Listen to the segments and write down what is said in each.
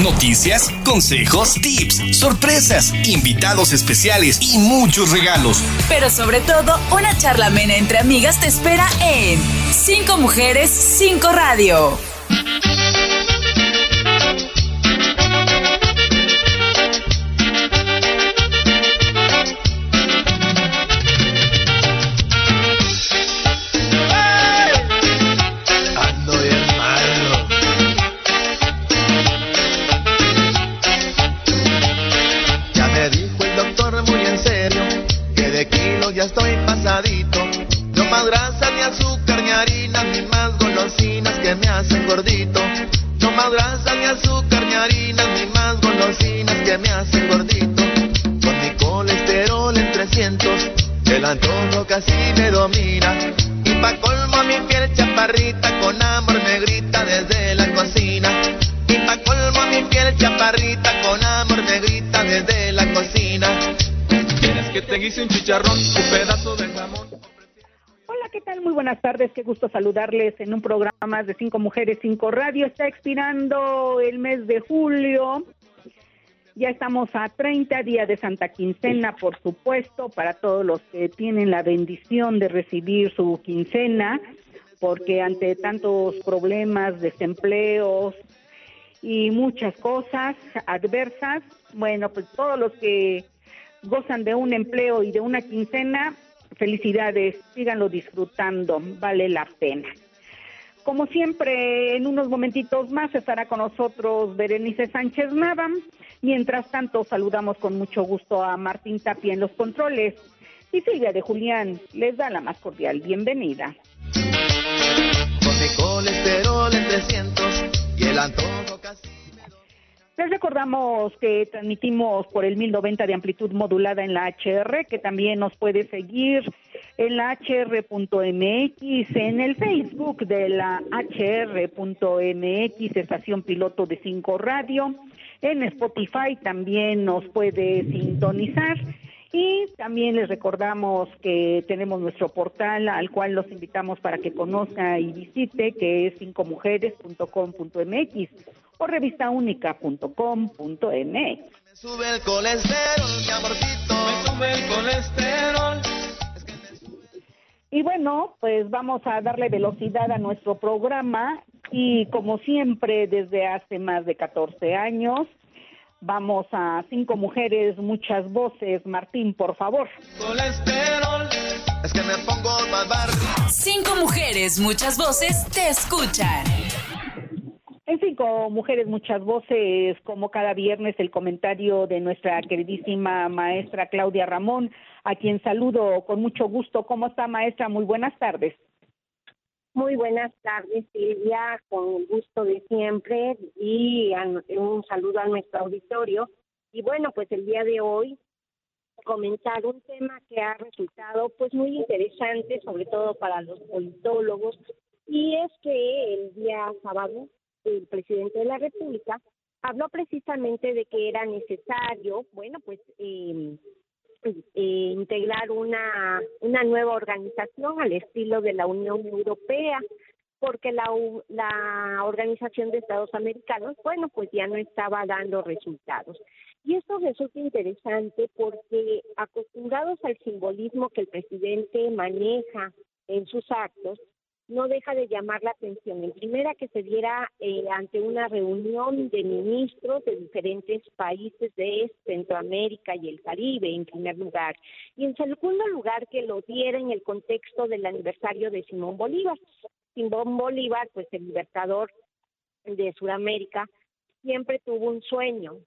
Noticias, consejos, tips, sorpresas, invitados especiales y muchos regalos. Pero sobre todo, una charla amena entre amigas te espera en Cinco Mujeres, Cinco Radio. Saludarles en un programa de Cinco Mujeres, Cinco Radio. Está expirando el mes de julio. Ya estamos a 30 días de Santa Quincena, por supuesto, para todos los que tienen la bendición de recibir su quincena, porque ante tantos problemas, desempleos y muchas cosas adversas, bueno, pues todos los que gozan de un empleo y de una quincena, felicidades, síganlo disfrutando, vale la pena. Como siempre, en unos momentitos más estará con nosotros Berenice Sánchez Nava. Mientras tanto, saludamos con mucho gusto a Martín Tapia en los controles y Silvia de Julián les da la más cordial bienvenida. colesterol en 300 y el antojo casi les recordamos que transmitimos por el 1090 de amplitud modulada en la HR, que también nos puede seguir en la hr.mx, en el Facebook de la hr.mx, estación piloto de 5 radio. En Spotify también nos puede sintonizar. Y también les recordamos que tenemos nuestro portal al cual los invitamos para que conozca y visite, que es cincomujeres.com.mx o revistaúnica.com.mx. sube el colesterol, mi amorcito. Me sube el colesterol. Y bueno, pues vamos a darle velocidad a nuestro programa y como siempre desde hace más de 14 años, vamos a cinco mujeres, muchas voces. Martín, por favor. Colesterol, es que me pongo Cinco mujeres, muchas voces te escuchan. Mujeres, Muchas Voces, como cada viernes, el comentario de nuestra queridísima maestra Claudia Ramón, a quien saludo con mucho gusto. ¿Cómo está, maestra? Muy buenas tardes. Muy buenas tardes, Silvia, con el gusto de siempre y un saludo a nuestro auditorio. Y bueno, pues el día de hoy comentar un tema que ha resultado pues muy interesante, sobre todo para los politólogos, y es que el día sábado el presidente de la República, habló precisamente de que era necesario, bueno, pues eh, eh, integrar una, una nueva organización al estilo de la Unión Europea, porque la, la Organización de Estados Americanos, bueno, pues ya no estaba dando resultados. Y esto resulta interesante porque acostumbrados al simbolismo que el presidente maneja en sus actos, no deja de llamar la atención. En primera, que se diera eh, ante una reunión de ministros de diferentes países de Centroamérica y el Caribe, en primer lugar. Y en segundo lugar, que lo diera en el contexto del aniversario de Simón Bolívar. Simón Bolívar, pues el libertador de Sudamérica, siempre tuvo un sueño,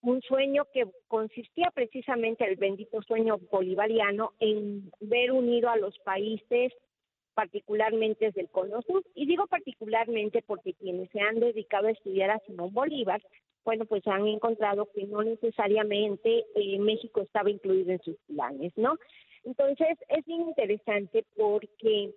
un sueño que consistía precisamente el bendito sueño bolivariano en ver unido a los países particularmente desde el Cono Sur. Y digo particularmente porque quienes se han dedicado a estudiar a Simón Bolívar, bueno, pues han encontrado que no necesariamente eh, México estaba incluido en sus planes, ¿no? Entonces, es bien interesante porque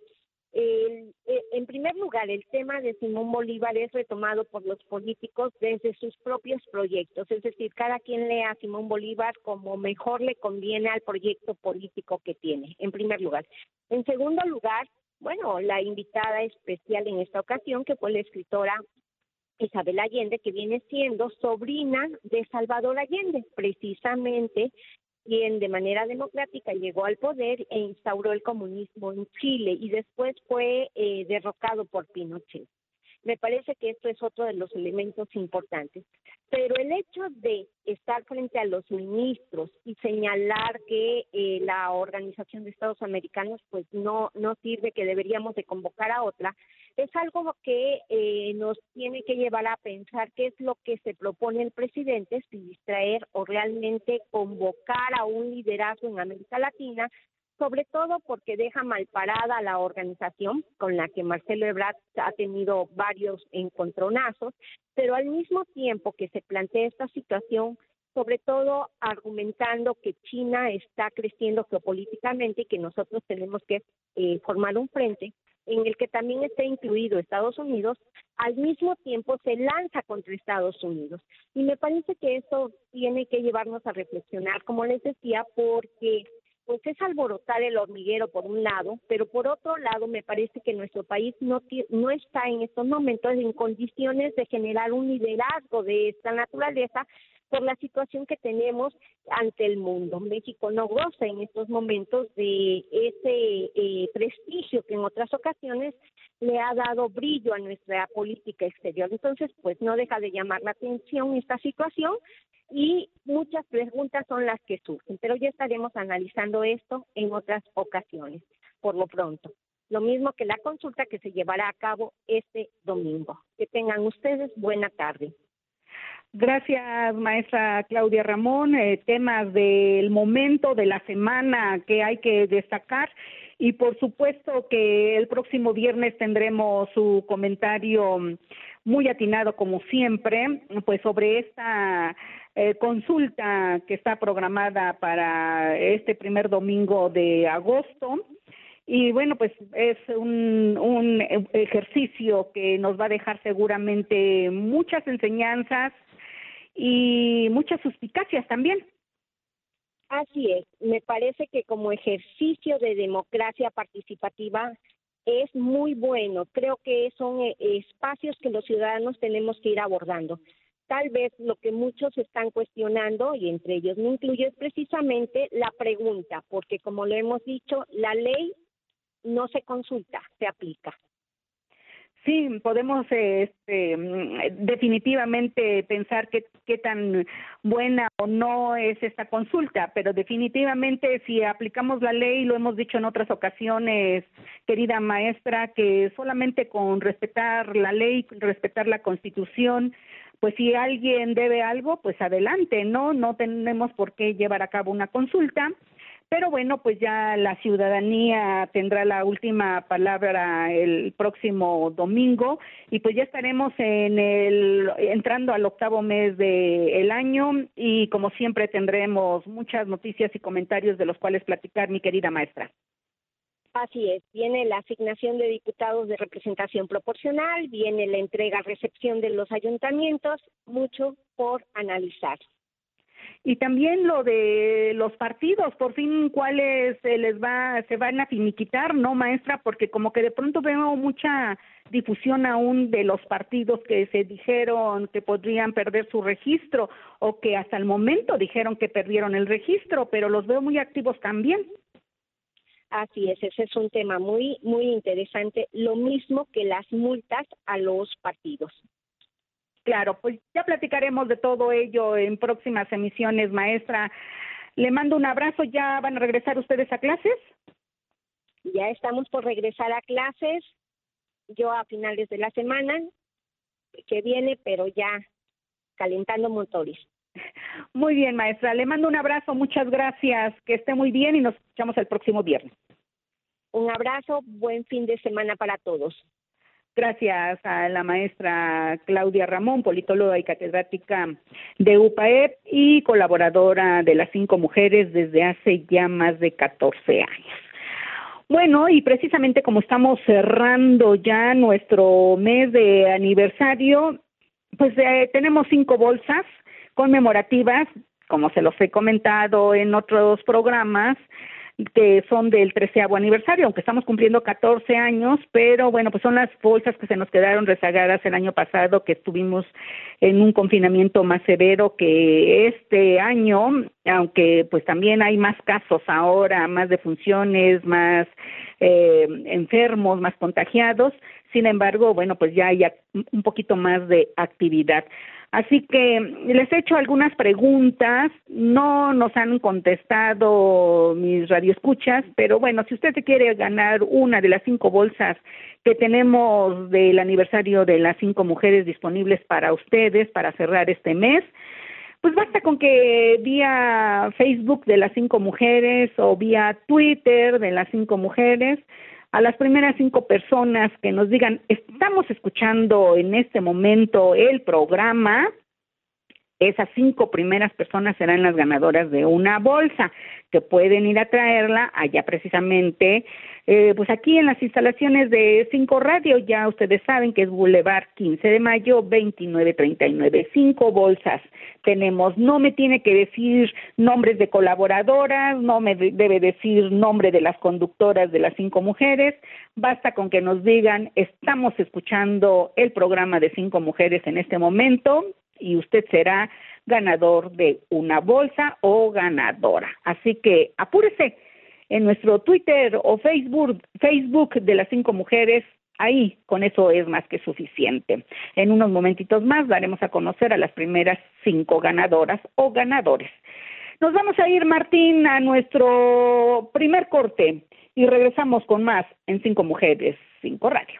eh, en primer lugar, el tema de Simón Bolívar es retomado por los políticos desde sus propios proyectos, es decir, cada quien lee a Simón Bolívar como mejor le conviene al proyecto político que tiene, en primer lugar. En segundo lugar, bueno, la invitada especial en esta ocasión, que fue la escritora Isabel Allende, que viene siendo sobrina de Salvador Allende, precisamente quien de manera democrática llegó al poder e instauró el comunismo en Chile y después fue eh, derrocado por Pinochet. Me parece que esto es otro de los elementos importantes. Pero el hecho de estar frente a los ministros y señalar que eh, la Organización de Estados Americanos pues no no sirve, que deberíamos de convocar a otra, es algo que eh, nos tiene que llevar a pensar qué es lo que se propone el presidente, si distraer o realmente convocar a un liderazgo en América Latina sobre todo porque deja mal parada a la organización con la que Marcelo Ebrard ha tenido varios encontronazos, pero al mismo tiempo que se plantea esta situación, sobre todo argumentando que China está creciendo geopolíticamente y que nosotros tenemos que eh, formar un frente en el que también está incluido Estados Unidos, al mismo tiempo se lanza contra Estados Unidos. Y me parece que eso tiene que llevarnos a reflexionar, como les decía, porque pues es alborotar el hormiguero por un lado, pero por otro lado me parece que nuestro país no, no está en estos momentos en condiciones de generar un liderazgo de esta naturaleza por la situación que tenemos ante el mundo. México no goza en estos momentos de ese eh, prestigio que en otras ocasiones le ha dado brillo a nuestra política exterior. Entonces, pues no deja de llamar la atención esta situación y muchas preguntas son las que surgen, pero ya estaremos analizando esto en otras ocasiones, por lo pronto. Lo mismo que la consulta que se llevará a cabo este domingo. Que tengan ustedes buena tarde. Gracias, maestra Claudia Ramón. Eh, temas del momento, de la semana que hay que destacar. Y por supuesto que el próximo viernes tendremos su comentario muy atinado, como siempre, pues sobre esta eh, consulta que está programada para este primer domingo de agosto. Y bueno, pues es un, un ejercicio que nos va a dejar seguramente muchas enseñanzas y muchas suspicacias también. Así es, me parece que como ejercicio de democracia participativa es muy bueno. Creo que son eh, espacios que los ciudadanos tenemos que ir abordando. Tal vez lo que muchos están cuestionando, y entre ellos me incluyo, es precisamente la pregunta, porque como lo hemos dicho, la ley no se consulta, se aplica. Sí, podemos este, definitivamente pensar qué, qué tan buena o no es esta consulta, pero definitivamente si aplicamos la ley, lo hemos dicho en otras ocasiones, querida maestra, que solamente con respetar la ley, respetar la constitución, pues si alguien debe algo, pues adelante, ¿no? No tenemos por qué llevar a cabo una consulta, pero bueno, pues ya la ciudadanía tendrá la última palabra el próximo domingo y pues ya estaremos en el entrando al octavo mes del año y como siempre tendremos muchas noticias y comentarios de los cuales platicar, mi querida maestra. Así es, viene la asignación de diputados de representación proporcional, viene la entrega-recepción de los ayuntamientos, mucho por analizar. Y también lo de los partidos, por fin cuáles se les va, se van a finiquitar, ¿no, maestra? Porque como que de pronto veo mucha difusión aún de los partidos que se dijeron que podrían perder su registro o que hasta el momento dijeron que perdieron el registro, pero los veo muy activos también. Así es, ese es un tema muy, muy interesante, lo mismo que las multas a los partidos. Claro, pues ya platicaremos de todo ello en próximas emisiones, maestra. Le mando un abrazo, ¿ya van a regresar ustedes a clases? Ya estamos por regresar a clases, yo a finales de la semana que viene, pero ya calentando motores. Muy bien, maestra. Le mando un abrazo, muchas gracias. Que esté muy bien y nos escuchamos el próximo viernes. Un abrazo, buen fin de semana para todos. Gracias a la maestra Claudia Ramón, politóloga y catedrática de UPAEP y colaboradora de las cinco mujeres desde hace ya más de 14 años. Bueno, y precisamente como estamos cerrando ya nuestro mes de aniversario, pues eh, tenemos cinco bolsas conmemorativas, como se los he comentado en otros programas, que son del treceavo aniversario, aunque estamos cumpliendo 14 años, pero bueno, pues son las bolsas que se nos quedaron rezagadas el año pasado, que estuvimos en un confinamiento más severo que este año, aunque pues también hay más casos ahora, más defunciones, más eh, enfermos, más contagiados, sin embargo, bueno, pues ya hay un poquito más de actividad. Así que les he hecho algunas preguntas, no nos han contestado mis radioescuchas, pero bueno, si usted quiere ganar una de las cinco bolsas que tenemos del aniversario de las cinco mujeres disponibles para ustedes para cerrar este mes, pues basta con que vía Facebook de las cinco mujeres o vía Twitter de las cinco mujeres a las primeras cinco personas que nos digan, estamos escuchando en este momento el programa, esas cinco primeras personas serán las ganadoras de una bolsa. Que pueden ir a traerla allá precisamente, eh, pues aquí en las instalaciones de Cinco Radio, ya ustedes saben que es Boulevard 15 de Mayo 2939, cinco bolsas tenemos, no me tiene que decir nombres de colaboradoras, no me debe decir nombre de las conductoras de las cinco mujeres, basta con que nos digan, estamos escuchando el programa de cinco mujeres en este momento, y usted será ganador de una bolsa o ganadora. Así que apúrese en nuestro Twitter o Facebook, Facebook de las cinco mujeres. Ahí, con eso es más que suficiente. En unos momentitos más daremos a conocer a las primeras cinco ganadoras o ganadores. Nos vamos a ir, Martín, a nuestro primer corte y regresamos con más en Cinco Mujeres, Cinco Radio.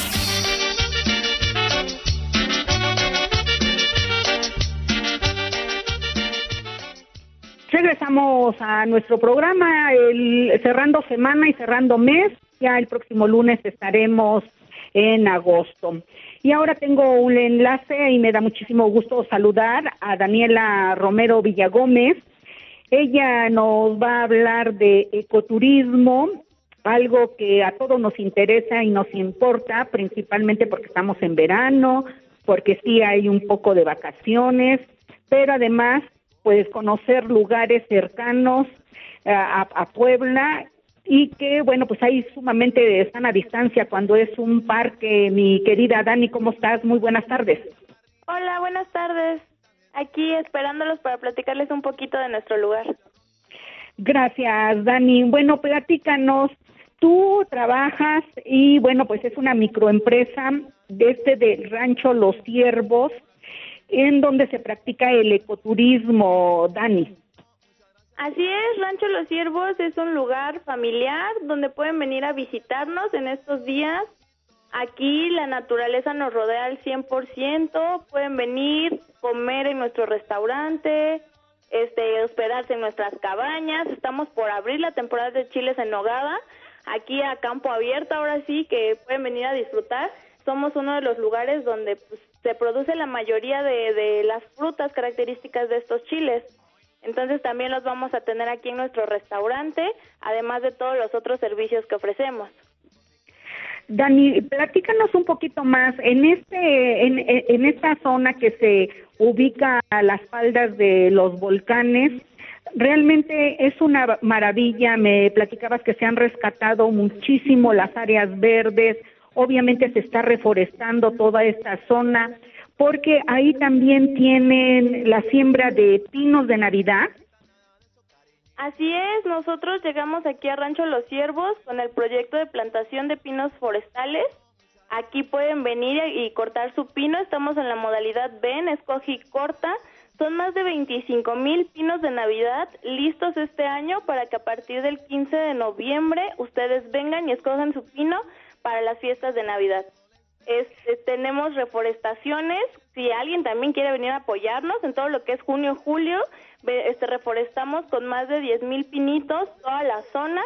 Regresamos a nuestro programa, el, cerrando semana y cerrando mes. Ya el próximo lunes estaremos en agosto. Y ahora tengo un enlace y me da muchísimo gusto saludar a Daniela Romero Villagómez. Ella nos va a hablar de ecoturismo, algo que a todos nos interesa y nos importa, principalmente porque estamos en verano, porque sí hay un poco de vacaciones, pero además pues conocer lugares cercanos eh, a, Puebla y que bueno pues ahí sumamente están a distancia cuando es un parque. Mi querida Dani cómo estás muy buenas tardes. Hola buenas tardes. Aquí esperándolos para platicarles un poquito de nuestro lugar. Gracias Dani. Bueno platícanos. Tú trabajas y bueno pues es una microempresa desde del rancho Los Ciervos en donde se practica el ecoturismo, Dani. Así es, Rancho Los Ciervos es un lugar familiar donde pueden venir a visitarnos en estos días. Aquí la naturaleza nos rodea al 100%, pueden venir, comer en nuestro restaurante, este, hospedarse en nuestras cabañas. Estamos por abrir la temporada de chiles en nogada, aquí a campo abierto, ahora sí que pueden venir a disfrutar. Somos uno de los lugares donde pues, se produce la mayoría de, de las frutas características de estos chiles. Entonces también los vamos a tener aquí en nuestro restaurante, además de todos los otros servicios que ofrecemos. Dani, platícanos un poquito más en este en, en esta zona que se ubica a las faldas de los volcanes. Realmente es una maravilla. Me platicabas que se han rescatado muchísimo las áreas verdes, Obviamente se está reforestando toda esta zona porque ahí también tienen la siembra de pinos de Navidad. Así es, nosotros llegamos aquí a Rancho Los Ciervos con el proyecto de plantación de pinos forestales. Aquí pueden venir y cortar su pino. Estamos en la modalidad escoge y corta. Son más de 25 mil pinos de Navidad listos este año para que a partir del 15 de noviembre ustedes vengan y escojan su pino para las fiestas de Navidad. Este, tenemos reforestaciones, si alguien también quiere venir a apoyarnos en todo lo que es junio, julio, este, reforestamos con más de 10 mil pinitos toda la zona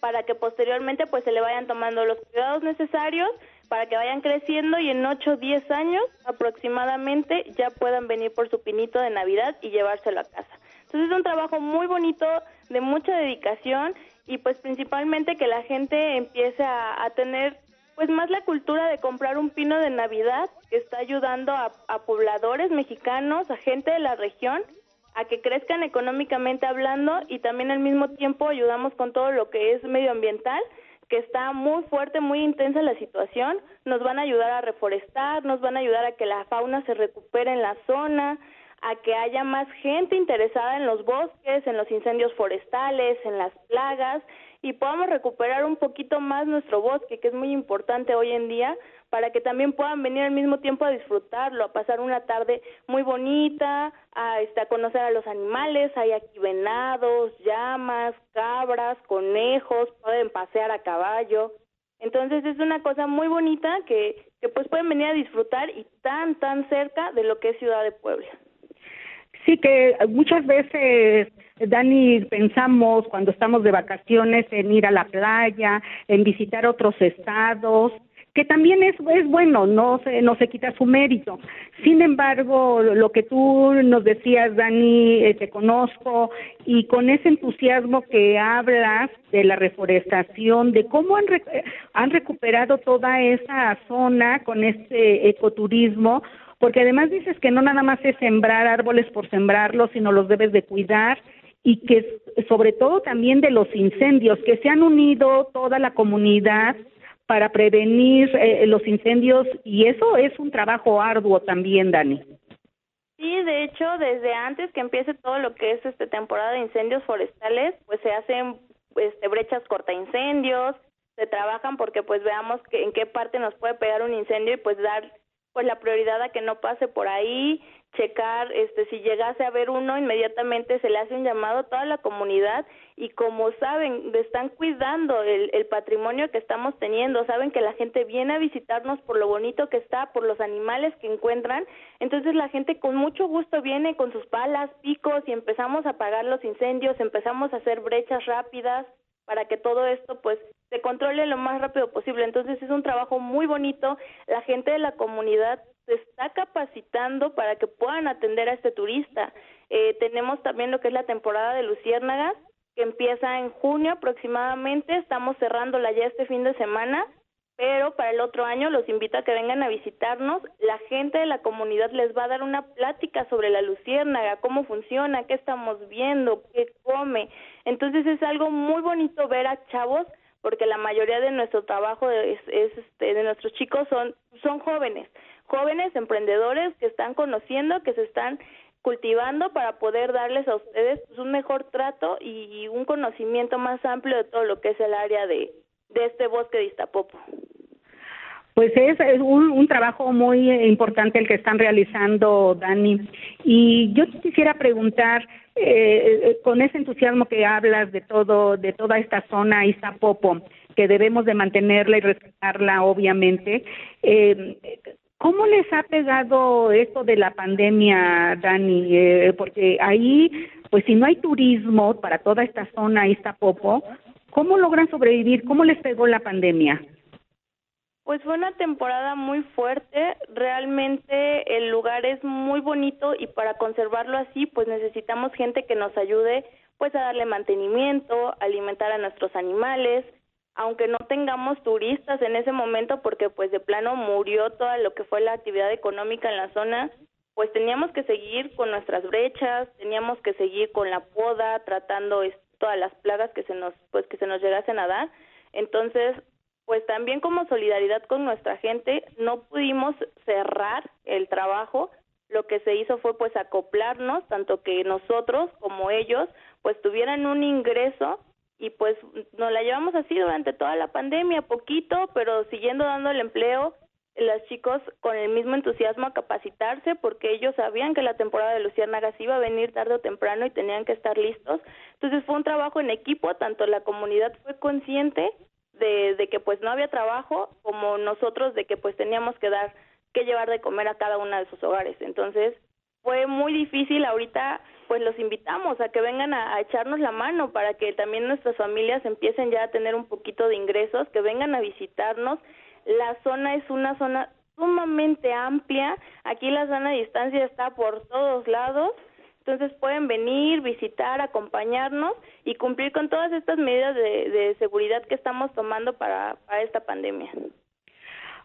para que posteriormente pues se le vayan tomando los cuidados necesarios para que vayan creciendo y en 8 o 10 años aproximadamente ya puedan venir por su pinito de Navidad y llevárselo a casa. Entonces es un trabajo muy bonito, de mucha dedicación y pues principalmente que la gente empiece a, tener pues más la cultura de comprar un pino de Navidad que está ayudando a, a pobladores mexicanos, a gente de la región a que crezcan económicamente hablando y también al mismo tiempo ayudamos con todo lo que es medioambiental que está muy fuerte, muy intensa la situación, nos van a ayudar a reforestar, nos van a ayudar a que la fauna se recupere en la zona, a que haya más gente interesada en los bosques, en los incendios forestales, en las plagas y podamos recuperar un poquito más nuestro bosque, que es muy importante hoy en día, para que también puedan venir al mismo tiempo a disfrutarlo, a pasar una tarde muy bonita, a, este, conocer a los animales, hay aquí venados, llamas, cabras, conejos, pueden pasear a caballo. Entonces es una cosa muy bonita que, que pues pueden venir a disfrutar y tan, tan cerca de lo que es Ciudad de Puebla. Sí, que muchas veces, Dani, pensamos cuando estamos de vacaciones en ir a la playa, en visitar otros estados, que también es, es bueno, no se, no se quita su mérito. Sin embargo, lo que tú nos decías, Dani, eh, te conozco, y con ese entusiasmo que hablas de la reforestación, de cómo han, han recuperado toda esa zona con este ecoturismo, porque además dices que no nada más es sembrar árboles por sembrarlos, sino los debes de cuidar y que sobre todo también de los incendios, que se han unido toda la comunidad para prevenir eh, los incendios y eso es un trabajo arduo también, Dani. Sí, de hecho, desde antes que empiece todo lo que es este temporada de incendios forestales, pues se hacen este, brechas corta incendios, se trabajan porque pues veamos que, en qué parte nos puede pegar un incendio y pues dar pues la prioridad a que no pase por ahí, checar este si llegase a haber uno inmediatamente se le hace un llamado a toda la comunidad y como saben están cuidando el, el patrimonio que estamos teniendo saben que la gente viene a visitarnos por lo bonito que está por los animales que encuentran entonces la gente con mucho gusto viene con sus palas picos y empezamos a apagar los incendios empezamos a hacer brechas rápidas para que todo esto pues se controle lo más rápido posible. Entonces es un trabajo muy bonito. La gente de la comunidad se está capacitando para que puedan atender a este turista. Eh, tenemos también lo que es la temporada de luciérnagas que empieza en junio aproximadamente. Estamos cerrándola ya este fin de semana pero para el otro año los invito a que vengan a visitarnos. La gente de la comunidad les va a dar una plática sobre la luciérnaga, cómo funciona, qué estamos viendo, qué come. Entonces es algo muy bonito ver a chavos porque la mayoría de nuestro trabajo es, este, de nuestros chicos son son jóvenes, jóvenes emprendedores que están conociendo, que se están cultivando para poder darles a ustedes un mejor trato y un conocimiento más amplio de todo lo que es el área de de este bosque de Iztapopo. Pues es, un, un, trabajo muy importante el que están realizando, Dani. Y yo quisiera preguntar, eh, eh, con ese entusiasmo que hablas de todo, de toda esta zona Iztapopo, que debemos de mantenerla y respetarla, obviamente, eh, ¿cómo les ha pegado esto de la pandemia, Dani? Eh, porque ahí, pues si no hay turismo para toda esta zona Iztapopo, ¿Cómo logran sobrevivir? ¿Cómo les pegó la pandemia? Pues fue una temporada muy fuerte, realmente el lugar es muy bonito y para conservarlo así pues necesitamos gente que nos ayude pues a darle mantenimiento, alimentar a nuestros animales, aunque no tengamos turistas en ese momento porque pues de plano murió toda lo que fue la actividad económica en la zona, pues teníamos que seguir con nuestras brechas, teníamos que seguir con la poda, tratando todas las plagas que se nos pues que se nos llegasen a dar. Entonces pues también como solidaridad con nuestra gente no pudimos cerrar el trabajo. Lo que se hizo fue pues acoplarnos tanto que nosotros como ellos pues tuvieran un ingreso y pues nos la llevamos así durante toda la pandemia poquito pero siguiendo dando el empleo los chicos con el mismo entusiasmo a capacitarse porque ellos sabían que la temporada de luciérnagas iba a venir tarde o temprano y tenían que estar listos. Entonces fue un trabajo en equipo, tanto la comunidad fue consciente de, de que pues no había trabajo como nosotros de que pues teníamos que dar que llevar de comer a cada una de sus hogares. Entonces fue muy difícil ahorita pues los invitamos a que vengan a, echarnos la mano para que también nuestras familias empiecen ya a tener un poquito de ingresos, que vengan a visitarnos. La zona es una zona sumamente amplia, aquí la zona de distancia está por todos lados, entonces pueden venir, visitar, acompañarnos y cumplir con todas estas medidas de, de seguridad que estamos tomando para, para esta pandemia.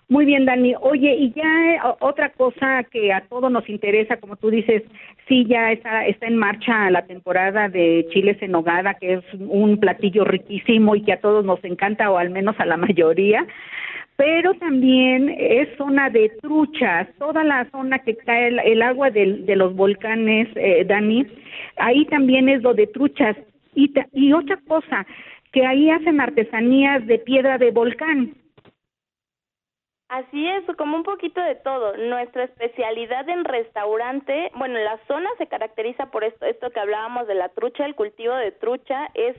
Muy bien, Dani. Oye, y ya eh, otra cosa que a todos nos interesa, como tú dices, sí, ya está, está en marcha la temporada de chiles en nogada, que es un platillo riquísimo y que a todos nos encanta, o al menos a la mayoría. Pero también es zona de truchas, toda la zona que cae el, agua de, los volcanes, eh, Dani, ahí también es lo de truchas. Y, y otra cosa, que ahí hacen artesanías de piedra de volcán Así es, como un poquito de todo. Nuestra especialidad en restaurante, bueno, la zona se caracteriza por esto, esto que hablábamos de la trucha, el cultivo de trucha es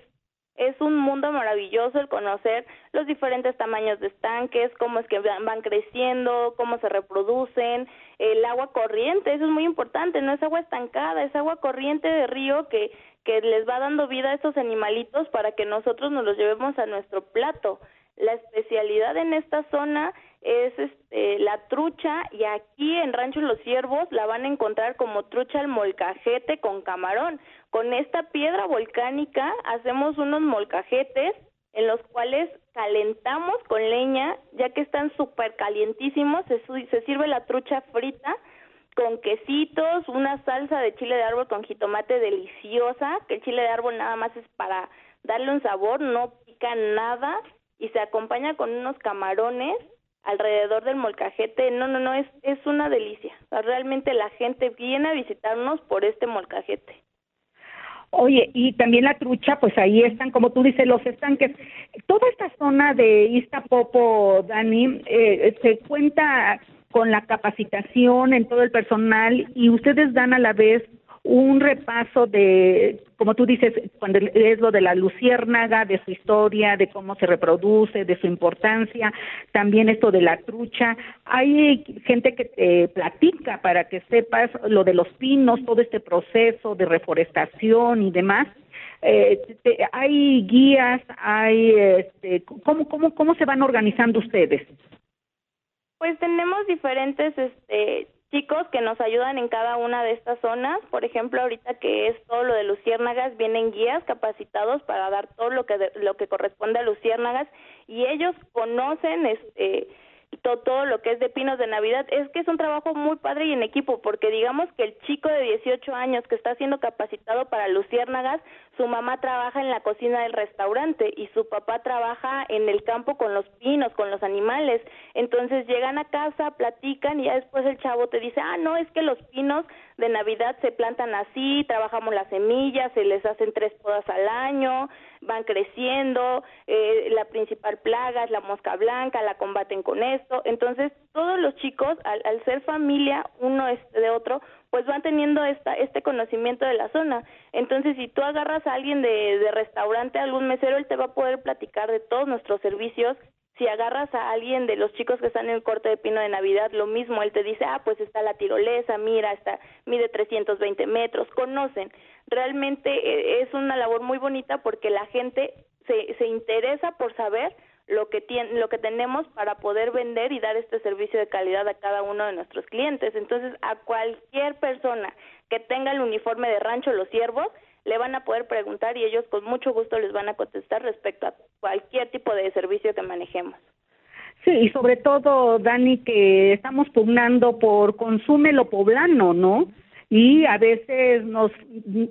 es un mundo maravilloso el conocer los diferentes tamaños de estanques, cómo es que van creciendo, cómo se reproducen, el agua corriente, eso es muy importante, no es agua estancada, es agua corriente de río que que les va dando vida a estos animalitos para que nosotros nos los llevemos a nuestro plato. La especialidad en esta zona es este, la trucha y aquí en Rancho Los Ciervos la van a encontrar como trucha al molcajete con camarón. Con esta piedra volcánica hacemos unos molcajetes en los cuales calentamos con leña, ya que están súper calientísimos, se, se sirve la trucha frita con quesitos, una salsa de chile de árbol con jitomate deliciosa, que el chile de árbol nada más es para darle un sabor, no pica nada, y se acompaña con unos camarones alrededor del molcajete. No, no, no, es, es una delicia. realmente la gente viene a visitarnos por este molcajete. Oye, y también la trucha, pues ahí están, como tú dices, los estanques. Toda esta zona de Iztapopo, Dani, eh, se cuenta con la capacitación en todo el personal y ustedes dan a la vez un repaso de, como tú dices, cuando es lo de la luciérnaga, de su historia, de cómo se reproduce, de su importancia, también esto de la trucha. Hay gente que te platica para que sepas lo de los pinos, todo este proceso de reforestación y demás. Eh, hay guías, hay, este, ¿cómo, cómo, ¿cómo se van organizando ustedes? Pues tenemos diferentes este, chicos que nos ayudan en cada una de estas zonas. Por ejemplo, ahorita que es todo lo de luciérnagas, vienen guías capacitados para dar todo lo que lo que corresponde a luciérnagas y ellos conocen este todo, todo, lo que es de pinos de Navidad, es que es un trabajo muy padre y en equipo, porque digamos que el chico de 18 años que está siendo capacitado para luciérnagas, su mamá trabaja en la cocina del restaurante y su papá trabaja en el campo con los pinos, con los animales. Entonces llegan a casa, platican y ya después el chavo te dice, ah, no, es que los pinos de Navidad se plantan así, trabajamos las semillas, se les hacen tres podas al año, van creciendo, eh, la principal plaga es la mosca blanca, la combaten con esto. Entonces, todos los chicos, al, al ser familia uno este de otro, pues van teniendo esta, este conocimiento de la zona. Entonces, si tú agarras a alguien de, de restaurante, algún mesero, él te va a poder platicar de todos nuestros servicios si agarras a alguien de los chicos que están en el corte de pino de Navidad, lo mismo, él te dice, ah, pues está la tirolesa, mira, está, mide 320 metros, conocen. Realmente eh, es una labor muy bonita porque la gente se, se interesa por saber lo que tiene, lo que tenemos para poder vender y dar este servicio de calidad a cada uno de nuestros clientes. Entonces, a cualquier persona que tenga el uniforme de Rancho Los Ciervos, le van a poder preguntar y ellos con mucho gusto les van a contestar respecto a cualquier tipo de servicio que manejemos. Sí, y sobre todo, Dani, que estamos pugnando por consume lo poblano, ¿no? Y a veces nos,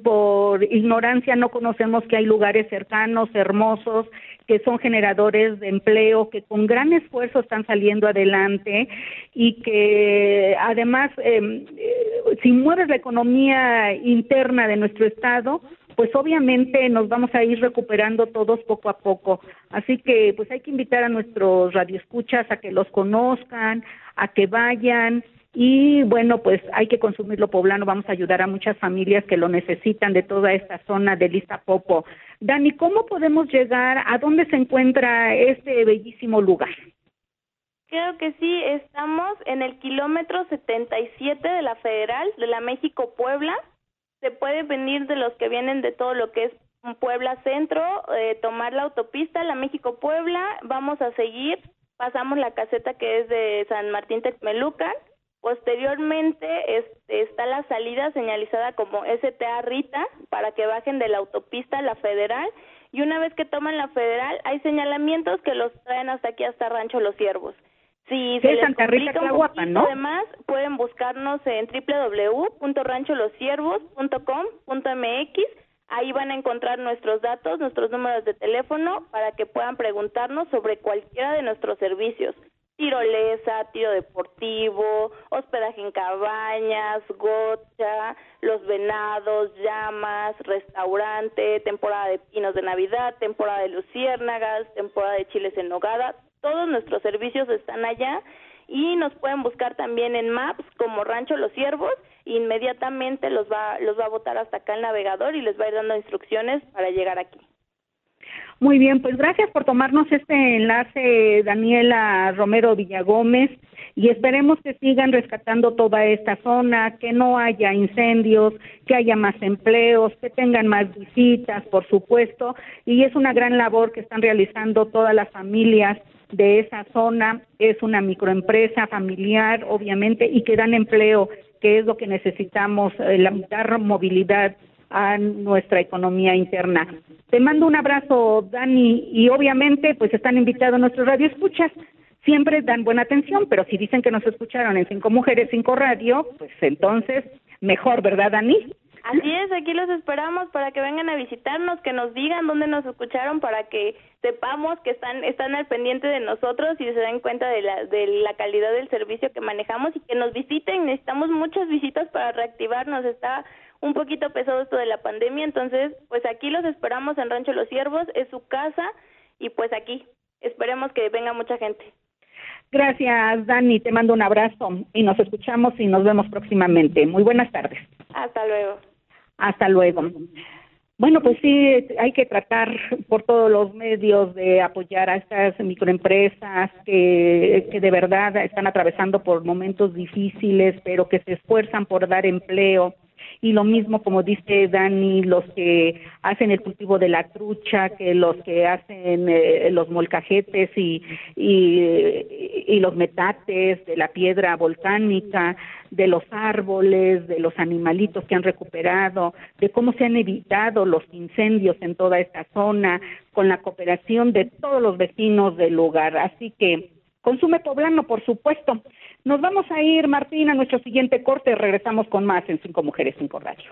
por ignorancia, no conocemos que hay lugares cercanos, hermosos, que son generadores de empleo, que con gran esfuerzo están saliendo adelante y que además, em, eh, si mueves la economía interna de nuestro Estado, pues obviamente nos vamos a ir recuperando todos poco a poco. Así que pues hay que invitar a nuestros radioescuchas a que los conozcan, a que vayan y bueno, pues hay que consumirlo poblano, vamos a ayudar a muchas familias que lo necesitan de toda esta zona de Lista Popo. Dani, ¿cómo podemos llegar? ¿A dónde se encuentra este bellísimo lugar? Creo que sí, estamos en el kilómetro 77 de la Federal, de la México-Puebla. Se puede venir de los que vienen de todo lo que es Puebla Centro, eh, tomar la autopista, la México-Puebla, vamos a seguir, pasamos la caseta que es de San Martín Texmelucan, posteriormente este, está la salida señalizada como STA Rita para que bajen de la autopista la Federal y una vez que toman la Federal hay señalamientos que los traen hasta aquí hasta Rancho Los Ciervos. Si se les Santa Rita un poquito, ¿no? además pueden buscarnos en www.rancholosciervos.com.mx. Ahí van a encontrar nuestros datos, nuestros números de teléfono para que puedan preguntarnos sobre cualquiera de nuestros servicios. Tirolesa, tiro deportivo, hospedaje en cabañas, gocha, los venados, llamas, restaurante, temporada de pinos de Navidad, temporada de luciérnagas, temporada de chiles en nogada. Todos nuestros servicios están allá y nos pueden buscar también en Maps como Rancho Los Ciervos. Inmediatamente los va, los va a botar hasta acá el navegador y les va a ir dando instrucciones para llegar aquí. Muy bien, pues gracias por tomarnos este enlace, Daniela Romero Villagómez, y esperemos que sigan rescatando toda esta zona, que no haya incendios, que haya más empleos, que tengan más visitas, por supuesto, y es una gran labor que están realizando todas las familias de esa zona, es una microempresa familiar, obviamente, y que dan empleo, que es lo que necesitamos, eh, la- dar movilidad a nuestra economía interna. Te mando un abrazo, Dani, y obviamente pues están invitados nuestros radioescuchas. Siempre dan buena atención, pero si dicen que nos escucharon en Cinco Mujeres, Cinco Radio, pues entonces mejor, ¿verdad, Dani? Así es, aquí los esperamos para que vengan a visitarnos, que nos digan dónde nos escucharon para que sepamos que están están al pendiente de nosotros y se den cuenta de la de la calidad del servicio que manejamos y que nos visiten. Necesitamos muchas visitas para reactivarnos. Está un poquito pesado esto de la pandemia, entonces pues aquí los esperamos en Rancho Los Ciervos, es su casa y pues aquí esperemos que venga mucha gente. Gracias, Dani, te mando un abrazo y nos escuchamos y nos vemos próximamente. Muy buenas tardes. Hasta luego. Hasta luego. Bueno, pues sí, hay que tratar por todos los medios de apoyar a estas microempresas que, que de verdad están atravesando por momentos difíciles, pero que se esfuerzan por dar empleo. Y lo mismo, como dice Dani, los que hacen el cultivo de la trucha, que los que hacen eh, los molcajetes y, y, y los metates de la piedra volcánica, de los árboles, de los animalitos que han recuperado, de cómo se han evitado los incendios en toda esta zona, con la cooperación de todos los vecinos del lugar. Así que consume poblano, por supuesto. Nos vamos a ir, Martín, a nuestro siguiente corte. Regresamos con más en Cinco Mujeres, Cinco Radio.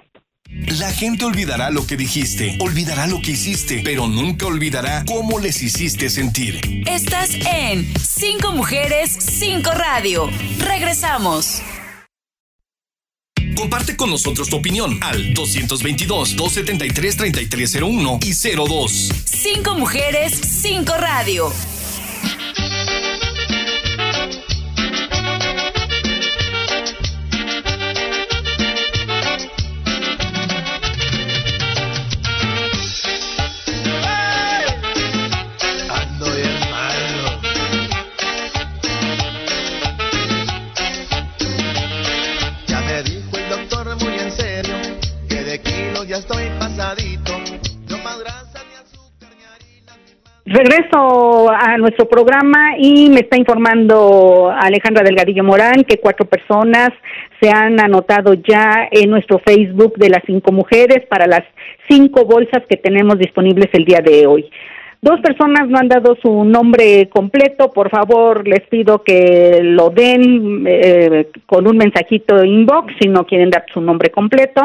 La gente olvidará lo que dijiste, olvidará lo que hiciste, pero nunca olvidará cómo les hiciste sentir. Estás en Cinco Mujeres, Cinco Radio. Regresamos. Comparte con nosotros tu opinión al 222-273-3301 y 02. Cinco Mujeres, Cinco Radio. Regreso a nuestro programa y me está informando Alejandra Delgadillo Morán que cuatro personas se han anotado ya en nuestro Facebook de las cinco mujeres para las cinco bolsas que tenemos disponibles el día de hoy. Dos personas no han dado su nombre completo, por favor les pido que lo den eh, con un mensajito inbox si no quieren dar su nombre completo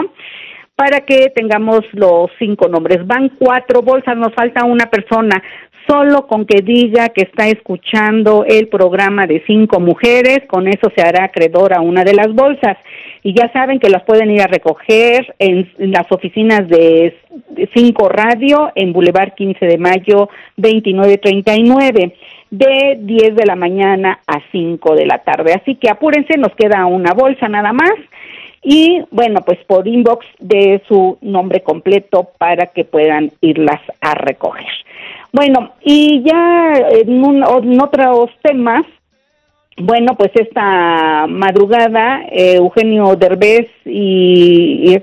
para que tengamos los cinco nombres. Van cuatro bolsas, nos falta una persona. Solo con que diga que está escuchando el programa de cinco mujeres, con eso se hará acreedor a una de las bolsas. Y ya saben que las pueden ir a recoger en, las oficinas de de Cinco Radio en Boulevard 15 de Mayo 2939 de 10 de la mañana a 5 de la tarde. Así que apúrense, nos queda una bolsa nada más y bueno, pues por inbox de su nombre completo para que puedan irlas a recoger. Bueno, y ya en, un- en otros temas, bueno, pues esta madrugada eh, Eugenio Derbez y,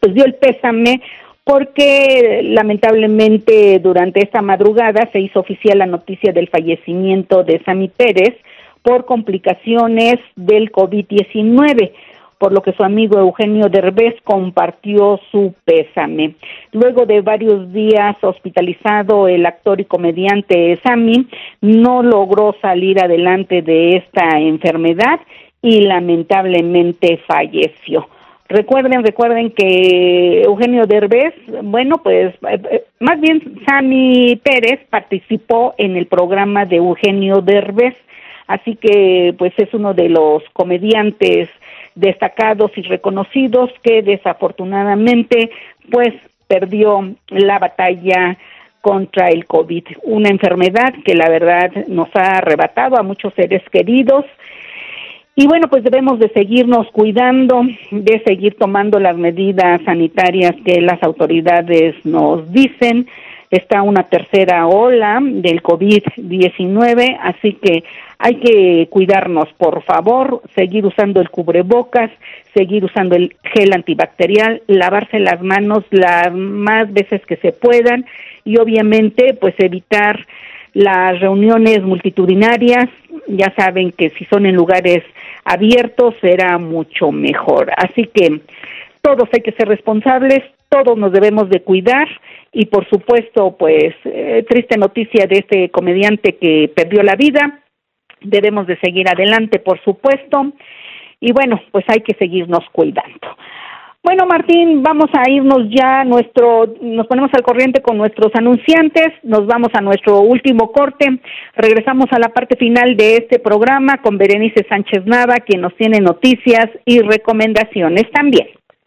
pues dio el pésame porque lamentablemente durante esta madrugada se hizo oficial la noticia del fallecimiento de Sami Pérez por complicaciones del COVID-19 por lo que su amigo Eugenio Derbez compartió su pésame. Luego de varios días hospitalizado, el actor y comediante Sami no logró salir adelante de esta enfermedad y lamentablemente falleció. Recuerden, recuerden que Eugenio Derbez, bueno, pues eh, eh, más bien Sami Pérez participó en el programa de Eugenio Derbez, así que pues es uno de los comediantes destacados y reconocidos que desafortunadamente pues perdió la batalla contra el COVID, una enfermedad que la verdad nos ha arrebatado a muchos seres queridos. Y bueno, pues debemos de seguirnos cuidando, de seguir tomando las medidas sanitarias que las autoridades nos dicen. Está una tercera ola del COVID-19, así que hay que cuidarnos, por favor, seguir usando el cubrebocas, seguir usando el gel antibacterial, lavarse las manos las más veces que se puedan y obviamente pues evitar las reuniones multitudinarias, ya saben que si son en lugares abiertos será mucho mejor. Así que todos hay que ser responsables, todos nos debemos de cuidar y por supuesto pues eh, triste noticia de este comediante que perdió la vida, debemos de seguir adelante, por supuesto, y bueno, pues hay que seguirnos cuidando. Bueno, Martín, vamos a irnos ya nuestro, nos ponemos al corriente con nuestros anunciantes, nos vamos a nuestro último corte, regresamos a la parte final de este programa con Berenice Sánchez Nava, quien nos tiene noticias y recomendaciones también.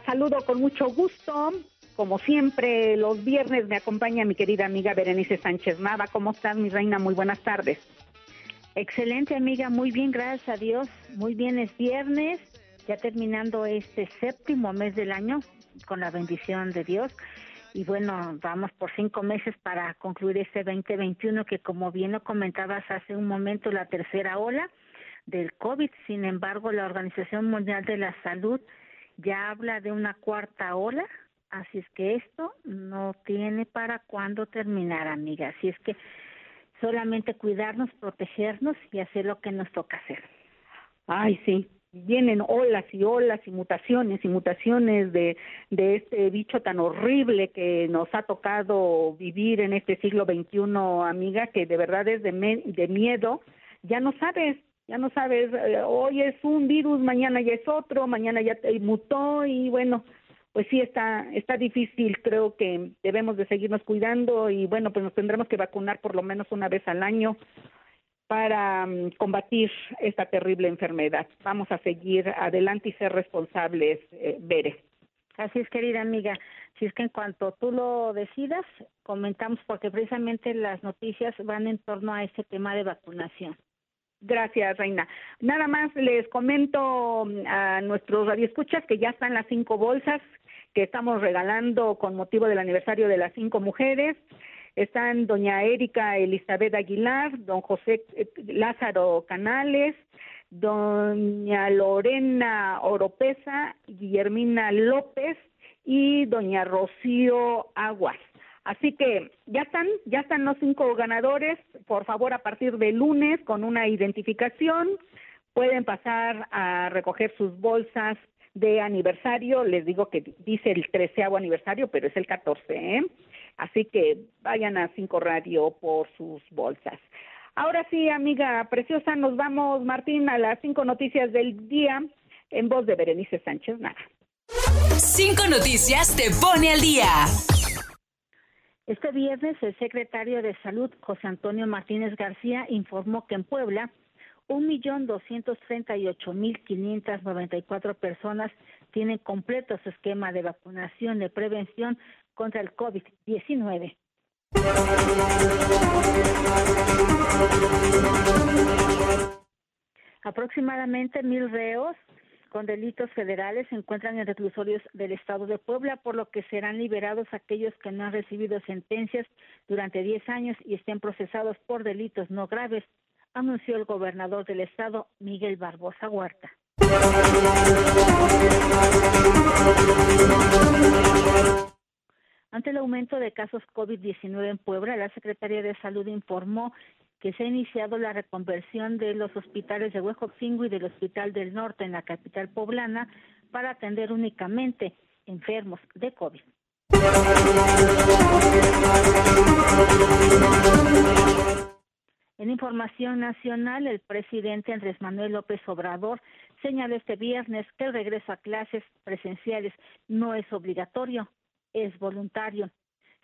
Saludo con mucho gusto. Como siempre, los viernes me acompaña mi querida amiga Berenice Sánchez Nava. ¿Cómo estás, mi reina? Muy buenas tardes. Excelente, amiga. Muy bien, gracias a Dios. Muy bien, es viernes, ya terminando este séptimo mes del año con la bendición de Dios. Y bueno, vamos por cinco meses para concluir este 2021 que como bien lo comentabas hace un momento, la tercera ola del COVID. Sin embargo, la Organización Mundial de la Salud ya habla de una cuarta ola, así es que esto no tiene para cuándo terminar, amiga. Así es que solamente cuidarnos, protegernos y hacer lo que nos toca hacer. Ay, sí, vienen olas y olas y mutaciones y mutaciones de, de este bicho tan horrible que nos ha tocado vivir en este siglo XXI, amiga, que de verdad es de, de miedo. Ya no sabes, ya no sabes, eh, hoy es un virus, mañana ya es otro, mañana ya mutó y bueno, pues sí está está difícil, creo que debemos de seguirnos cuidando y bueno, pues nos tendremos que vacunar por lo menos una vez al año para mm, combatir esta terrible enfermedad. Vamos a seguir adelante y ser responsables, eh, Bere. Así es, querida amiga. Si es que en cuanto tú lo decidas, comentamos porque precisamente las noticias van en torno a este tema de vacunación. Gracias, Reina. Nada más les comento mm, a nuestros radioescuchas que ya están las cinco bolsas que estamos regalando con motivo del aniversario de las cinco mujeres. Están doña Erika Elizabeth Aguilar, don José eh, Lázaro Canales, doña Lorena Oropesa, Guillermina López y doña Rocío Aguas. Así que ya están, ya están los cinco ganadores. Por favor, a partir de lunes, con una identificación, pueden pasar a recoger sus bolsas de aniversario. Les digo que dice el treceavo aniversario, pero es el catorce, ¿eh? Así que vayan a Cinco Radio por sus bolsas. Ahora sí, amiga preciosa, nos vamos, Martín, a las cinco noticias del día en voz de Berenice Sánchez Nada. Cinco noticias te pone al día. Este viernes, el secretario de Salud, José Antonio Martínez García, informó que en Puebla 1.238.594 personas tienen completo su esquema de vacunación de prevención contra el COVID-19. Aproximadamente mil reos con delitos federales se encuentran en reclusorios del Estado de Puebla, por lo que serán liberados aquellos que no han recibido sentencias durante 10 años y estén procesados por delitos no graves, anunció el gobernador del Estado, Miguel Barbosa Huerta. Ante el aumento de casos COVID-19 en Puebla, la Secretaría de Salud informó que se ha iniciado la reconversión de los hospitales de Huejotzingo y del Hospital del Norte en la capital poblana para atender únicamente enfermos de COVID. En información nacional, el presidente Andrés Manuel López Obrador señaló este viernes que el regreso a clases presenciales no es obligatorio, es voluntario.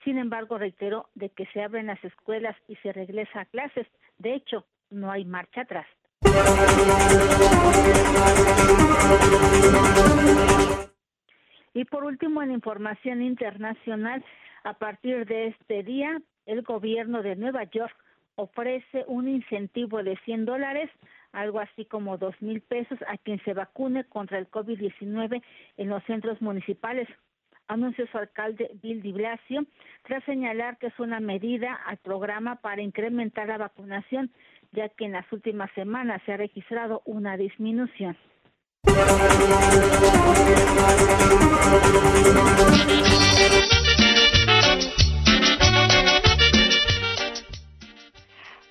Sin embargo, reiteró de que se abren las escuelas y se regresa a clases. De hecho, no hay marcha atrás. Y por último, en información internacional, a partir de este día, el gobierno de Nueva York ofrece un incentivo de 100 dólares, algo así como dos mil pesos, a quien se vacune contra el COVID-19 en los centros municipales anunció su alcalde Bill de Blasio, tras señalar que es una medida al programa para incrementar la vacunación, ya que en las últimas semanas se ha registrado una disminución.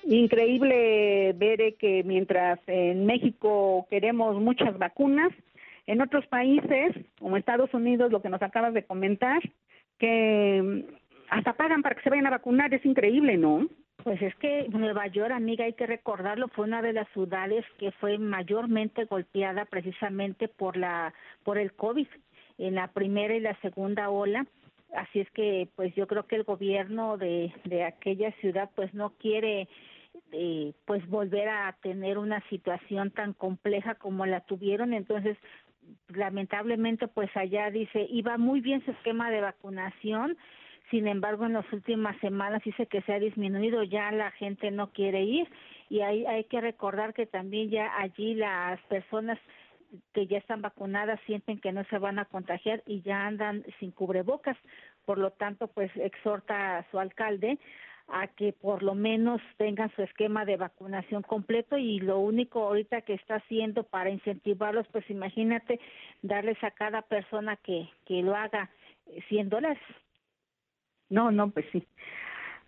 Increíble ver que mientras en México queremos muchas vacunas, en otros países, como Estados Unidos, lo que nos acabas de comentar, que mm, hasta pagan para que se vayan a vacunar, es increíble, ¿no? Pues es que Nueva York, amiga, hay que recordarlo, fue una de las ciudades que fue mayormente golpeada precisamente por la por el COVID en la primera y la segunda ola. Así es que pues yo creo que el gobierno de de aquella ciudad pues no quiere eh, pues volver a tener una situación tan compleja como la tuvieron, entonces lamentablemente pues allá dice iba muy bien su esquema de vacunación sin embargo en las últimas semanas dice que se ha disminuido ya la gente no quiere ir y hay hay que recordar que también ya allí las personas que ya están vacunadas sienten que no se van a contagiar y ya andan sin cubrebocas. Por lo tanto pues exhorta a su alcalde a que por lo menos tengan su esquema de vacunación completo y lo único ahorita que está haciendo para incentivarlos, pues imagínate darles a cada persona que, que lo haga 100 eh, dólares. No, no, pues sí.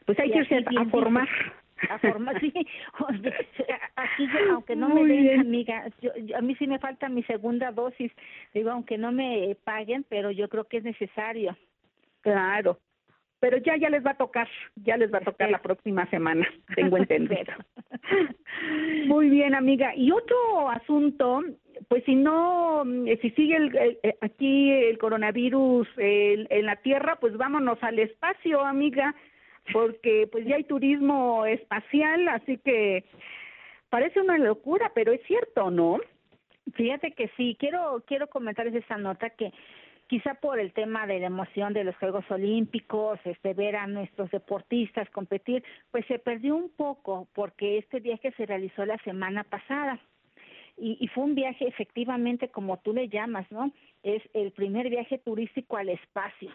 Pues hay que irse a, formar. A formar, sí. Aquí, aunque no me den, amiga, a mí sí me falta mi segunda dosis. Digo, aunque no me paguen, pero yo creo que es necesario. Claro pero ya ya les va a tocar, ya les va a tocar la próxima semana, tengo entendido. Muy bien, amiga. Y otro asunto, pues si no, eh, si sigue el, eh, aquí el coronavirus en la Tierra, pues vámonos al espacio, amiga, porque pues ya hay turismo espacial, así que parece una locura, pero es cierto, ¿no? Fíjate que sí, quiero quiero comentarles esa nota que quizá por el tema de la emoción de los Juegos Olímpicos, este ver a nuestros deportistas competir, pues se perdió un poco porque este viaje se realizó la semana pasada. Y, y, fue un viaje efectivamente como tú le llamas, ¿no? Es el primer viaje turístico al espacio.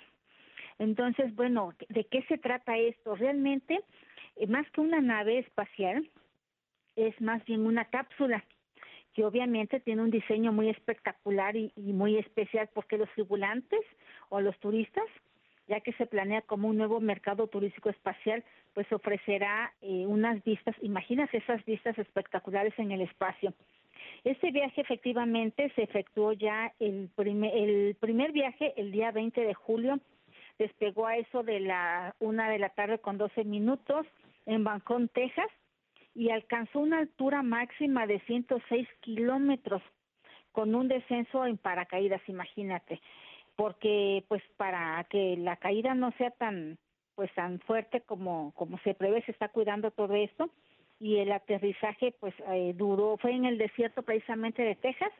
Entonces, bueno, ¿de qué se trata esto? Realmente, eh, más que una nave espacial, es más bien una cápsula que obviamente tiene un diseño muy espectacular y, muy especial porque los tripulantes o los turistas, ya que se planea como un nuevo mercado turístico espacial, pues ofrecerá eh, unas vistas, imagínate esas vistas espectaculares en el espacio. Este viaje efectivamente se efectuó ya el primer, el primer viaje el día 20 de julio, despegó a eso de la una de la tarde con 12 minutos en Bangkok, Texas, y alcanzó una altura máxima de 106 kilómetros con un descenso en paracaídas, imagínate, porque pues para que la caída no sea tan pues tan fuerte como como se prevé, se está cuidando todo esto. y el aterrizaje pues eh, duró, fue en el desierto precisamente de Texas.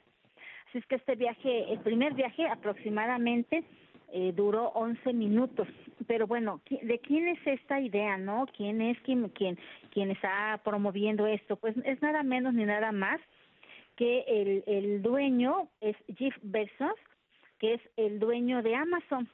Así es que este viaje, el primer viaje aproximadamente eh, duró 11 minutos. Pero bueno, ¿de quién es esta idea, no? ¿Quién es quien, quien, quien está promoviendo esto? Pues es nada menos ni nada más que el, el dueño es Jeff Bezos, que es el dueño de Amazon.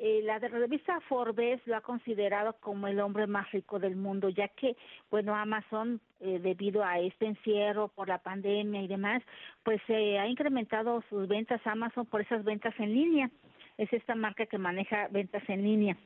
Eh, la revista Forbes lo ha considerado como el hombre más rico del mundo, ya que, bueno, Amazon, eh, debido a este encierro por la pandemia y demás, pues se ha incrementado sus ventas Amazon por esas ventas en línea. Es esta marca que maneja ventas en línea.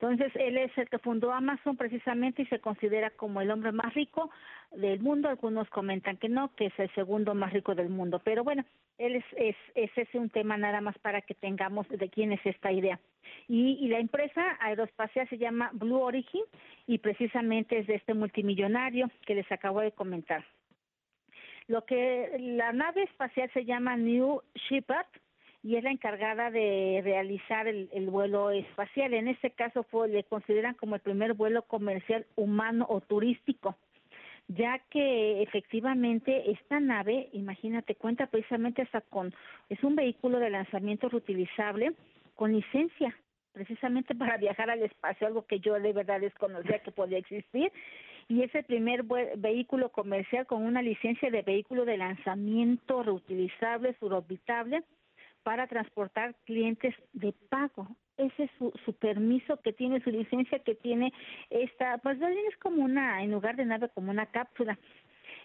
Entonces, él es el que fundó Amazon precisamente y se considera como el hombre más rico del mundo. Algunos comentan que no, que es el segundo más rico del mundo. Pero bueno, él es, es, es ese un tema nada más para que tengamos de quién es esta idea. Y, y la empresa aeroespacial se llama Blue Origin y precisamente es de este multimillonario que les acabo de comentar. Lo que la nave espacial se llama New Shepard y es la encargada de realizar el, vuelo espacial. En este caso fue, le consideran como el primer vuelo comercial humano o turístico, ya que efectivamente esta nave, imagínate, cuenta precisamente hasta con, es un vehículo de lanzamiento reutilizable con licencia, precisamente para viajar al espacio, algo que yo de verdad desconocía que podía existir, y es el primer vehículo comercial con una licencia de vehículo de lanzamiento reutilizable, suborbitable, para transportar clientes de pago. Ese es su, su permiso que tiene, su licencia que tiene esta, pues es como una, en lugar de nave, como una cápsula.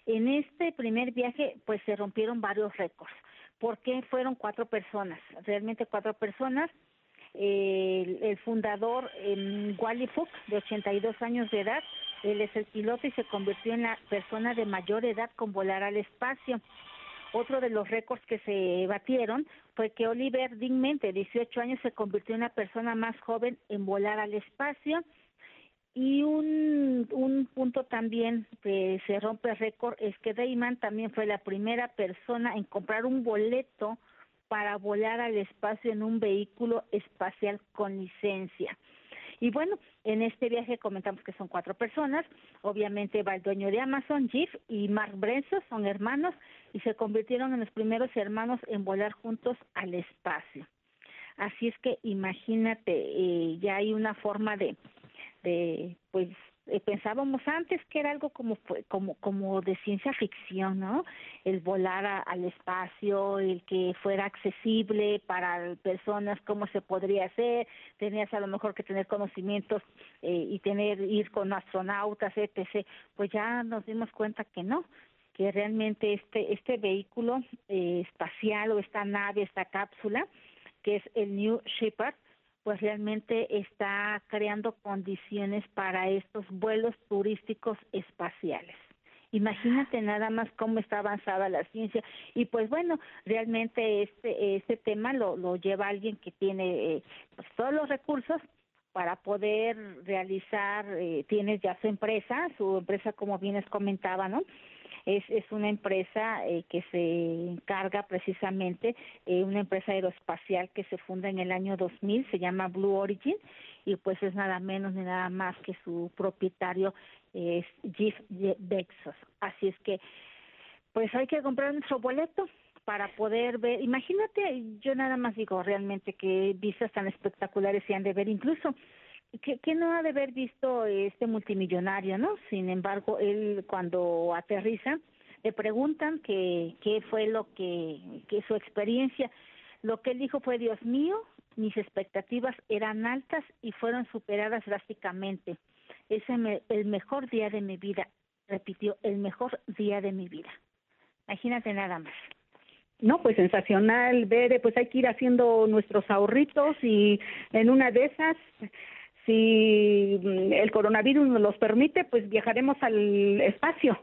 En este primer viaje, pues se rompieron varios récords, porque fueron cuatro personas, realmente cuatro personas. el, fundador, eh, Wally Fook, de 82 años de edad, él es el piloto y se convirtió en la persona de mayor edad con volar al espacio. Otro de los récords que se batieron fue que Oliver Digment, de 18 años, se convirtió en la persona más joven en volar al espacio. Y un, un punto también que se rompe récord es que Dayman también fue la primera persona en comprar un boleto para volar al espacio en un vehículo espacial con licencia. Y bueno, en este viaje comentamos que son cuatro personas. Obviamente va el dueño de Amazon, Jeff, y Mark Brenzo, son hermanos y se convirtieron en los primeros hermanos en volar juntos al espacio. Así es que imagínate, eh, ya hay una forma de, de pues eh, pensábamos antes que era algo como como como de ciencia ficción, ¿no? El volar al espacio, el que fuera accesible para personas, cómo se podría hacer, tenías a lo mejor que tener conocimientos eh, y tener ir con astronautas, etc. Pues ya nos dimos cuenta que no, que realmente este este vehículo eh, espacial o esta nave, esta cápsula, que es el New Shepard, pues realmente está creando condiciones para estos vuelos turísticos espaciales. Imagínate nada más cómo está avanzada la ciencia y pues bueno, realmente este este tema lo, lo lleva alguien que tiene eh, pues todos los recursos para poder realizar, eh, tienes ya su empresa, su empresa como bien les comentaba, ¿no? Es, es una empresa eh, que se encarga precisamente, eh, una empresa aeroespacial que se funda en el año 2000, se llama Blue Origin, y pues es nada menos ni nada más que su propietario es Jeff Bezos. Así es que, pues hay que comprar nuestro boleto para poder ver, imagínate, yo nada más digo realmente que vistas tan espectaculares se han de ver, incluso que, no ha de haber visto este multimillonario, ¿no? Sin embargo, él cuando aterriza le preguntan que qué fue lo que, que su experiencia. Lo que él dijo fue, Dios mío, mis expectativas eran altas y fueron superadas drásticamente. Es el mejor día de mi vida, repitió, el mejor día de mi vida. Imagínate nada más. No, pues sensacional, ver, pues hay que ir haciendo nuestros ahorritos y en una de esas si mm, el coronavirus nos los permite, pues viajaremos al espacio.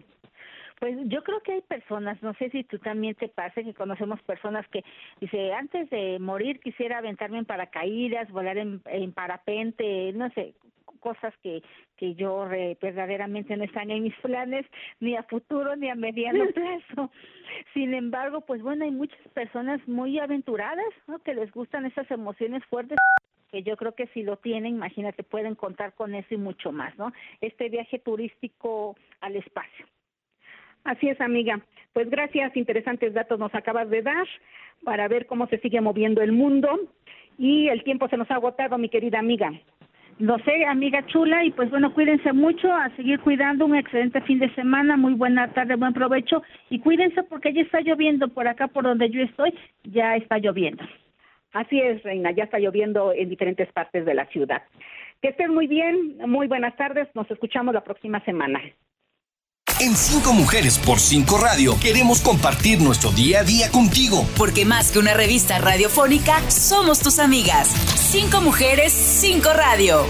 Pues yo creo que hay personas, no sé si tú también te pasa, que conocemos personas que dice, antes de morir quisiera aventarme en paracaídas, volar en, en parapente, no sé, cosas que, que yo verdaderamente no están en mis planes, ni a futuro ni a mediano plazo. Sin embargo, pues bueno, hay muchas personas muy aventuradas, ¿no? Que les gustan esas emociones fuertes que yo creo que si lo tienen, imagínate, pueden contar con eso y mucho más, ¿no? Este viaje turístico al espacio. Así es, amiga. Pues gracias, interesantes datos nos acabas de dar para ver cómo se sigue moviendo el mundo y el tiempo se nos ha agotado, mi querida amiga. Lo sé, amiga chula, y pues bueno, cuídense mucho, a seguir cuidando, un excelente fin de semana, muy buena tarde, buen provecho, y cuídense porque ya está lloviendo por acá, por donde yo estoy, ya está lloviendo. Así es, Reina, ya está lloviendo en diferentes partes de la ciudad. Que estén muy bien, muy buenas tardes, nos escuchamos la próxima semana. En Cinco Mujeres por Cinco Radio queremos compartir nuestro día a día contigo. Porque más que una revista radiofónica, somos tus amigas. Cinco Mujeres, Cinco Radio.